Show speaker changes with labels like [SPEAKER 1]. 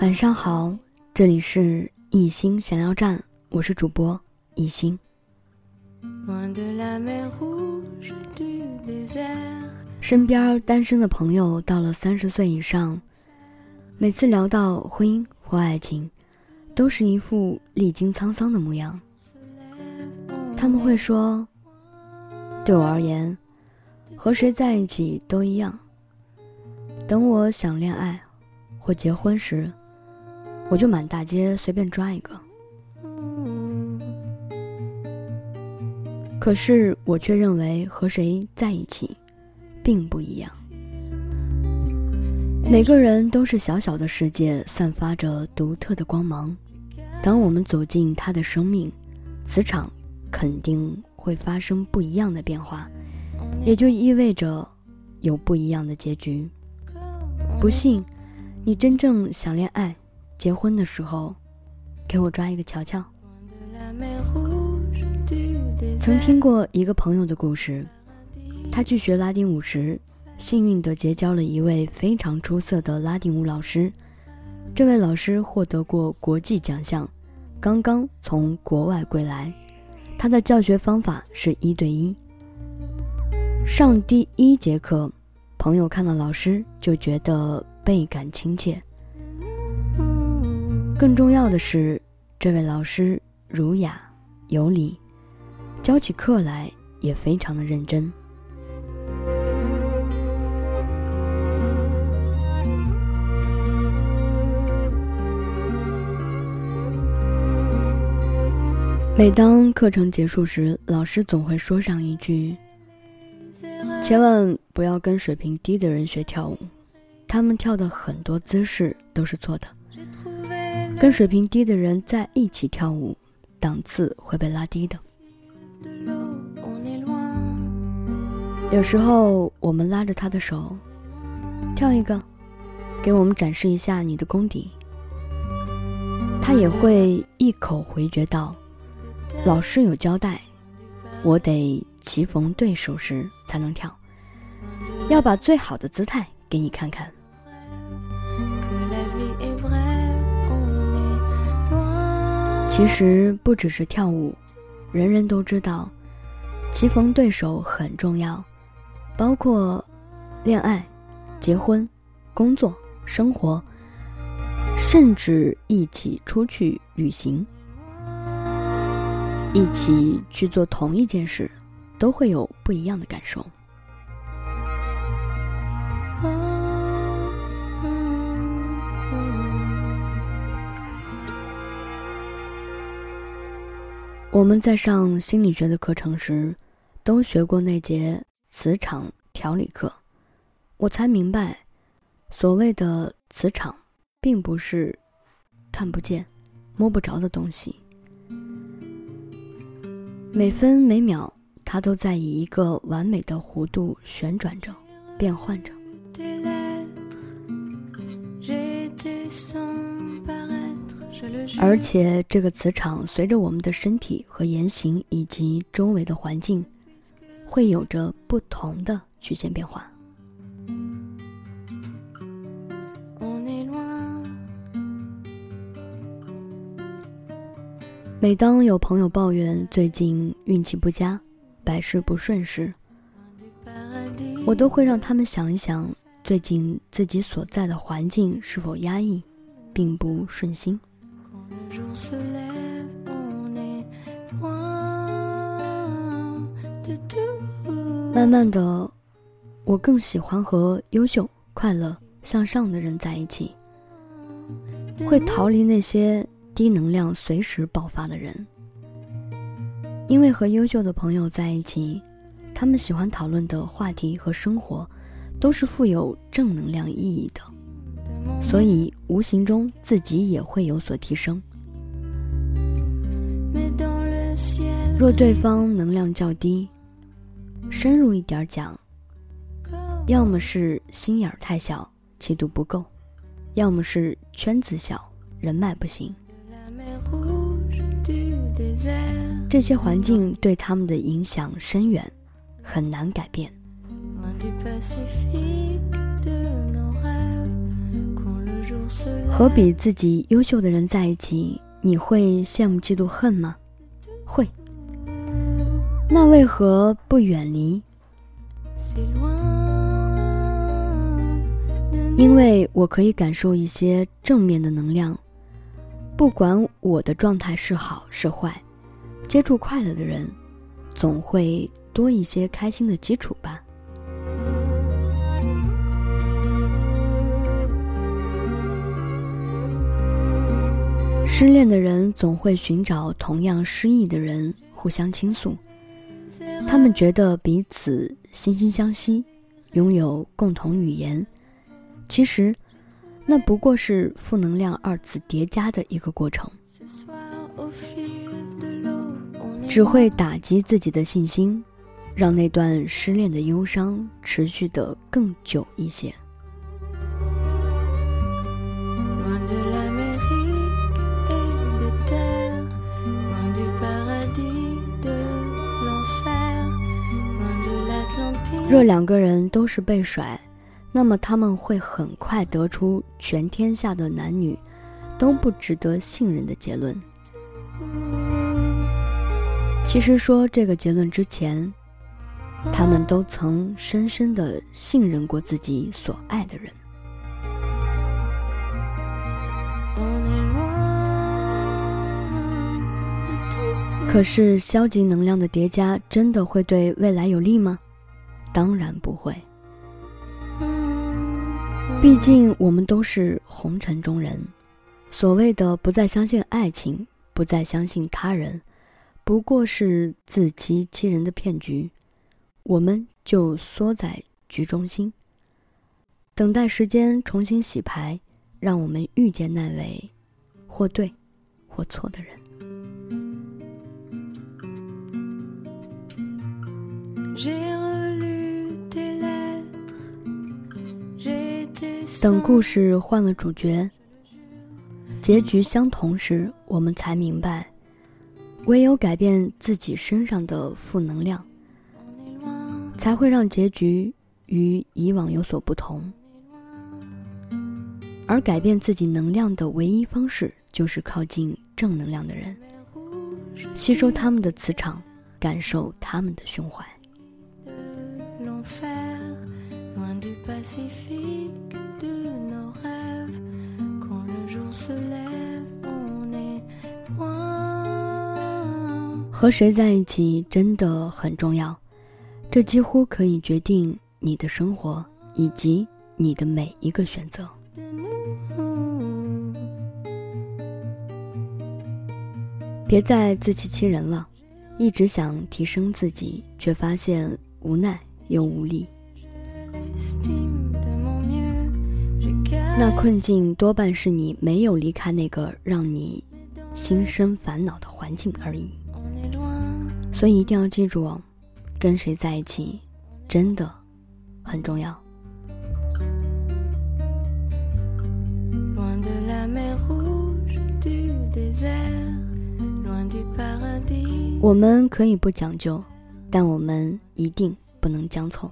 [SPEAKER 1] 晚上好，这里是 一心闲聊站，我是主播一心。身边单身的朋友到了三十岁以上，每次聊到婚姻或爱情，都是一副历经沧桑的模样。他们会说：“对我而言，和谁在一起都一样。等我想恋爱或结婚时。”我就满大街随便抓一个，可是我却认为和谁在一起，并不一样。每个人都是小小的世界，散发着独特的光芒。当我们走进他的生命，磁场肯定会发生不一样的变化，也就意味着有不一样的结局。不信，你真正想恋爱。结婚的时候，给我抓一个瞧瞧。曾听过一个朋友的故事，他去学拉丁舞时，幸运地结交了一位非常出色的拉丁舞老师。这位老师获得过国际奖项，刚刚从国外归来。他的教学方法是一对一。上第一节课，朋友看到老师就觉得倍感亲切。更重要的是，这位老师儒雅有礼，教起课来也非常的认真。每当课程结束时，老师总会说上一句：“千万不要跟水平低的人学跳舞，他们跳的很多姿势都是错的。”跟水平低的人在一起跳舞，档次会被拉低的。有时候我们拉着他的手，跳一个，给我们展示一下你的功底。他也会一口回绝道：“老师有交代，我得棋逢对手时才能跳，要把最好的姿态给你看看。”其实不只是跳舞，人人都知道，棋逢对手很重要，包括恋爱、结婚、工作、生活，甚至一起出去旅行，一起去做同一件事，都会有不一样的感受。我们在上心理学的课程时，都学过那节磁场调理课，我才明白，所谓的磁场，并不是看不见、摸不着的东西。每分每秒，它都在以一个完美的弧度旋转着、变换着。而且，这个磁场随着我们的身体和言行以及周围的环境，会有着不同的曲线变化。每当有朋友抱怨最近运气不佳、百事不顺时，我都会让他们想一想，最近自己所在的环境是否压抑，并不顺心。慢慢的，我更喜欢和优秀、快乐、向上的人在一起，会逃离那些低能量、随时爆发的人。因为和优秀的朋友在一起，他们喜欢讨论的话题和生活，都是富有正能量意义的，所以无形中自己也会有所提升。若对方能量较低，深入一点讲，要么是心眼太小，气度不够；要么是圈子小，人脉不行。这些环境对他们的影响深远，很难改变。和比自己优秀的人在一起，你会羡慕、嫉妒、恨吗？会。那为何不远离？因为我可以感受一些正面的能量，不管我的状态是好是坏，接触快乐的人，总会多一些开心的基础吧。失恋的人总会寻找同样失意的人互相倾诉，他们觉得彼此惺惺相惜，拥有共同语言。其实，那不过是负能量二次叠加的一个过程，只会打击自己的信心，让那段失恋的忧伤持续的更久一些。若两个人都是被甩，那么他们会很快得出全天下的男女都不值得信任的结论。其实说这个结论之前，他们都曾深深的信任过自己所爱的人。可是消极能量的叠加真的会对未来有利吗？当然不会，毕竟我们都是红尘中人。所谓的不再相信爱情，不再相信他人，不过是自欺欺人的骗局。我们就缩在局中心，等待时间重新洗牌，让我们遇见那位或对或错的人。等故事换了主角，结局相同时，我们才明白，唯有改变自己身上的负能量，才会让结局与以往有所不同。而改变自己能量的唯一方式，就是靠近正能量的人，吸收他们的磁场，感受他们的胸怀。和谁在一起真的很重要，这几乎可以决定你的生活以及你的每一个选择。别再自欺欺人了，一直想提升自己，却发现无奈又无力。那困境多半是你没有离开那个让你心生烦恼的环境而已。所以一定要记住哦，跟谁在一起，真的很重要。我们可以不讲究，但我们一定不能将凑。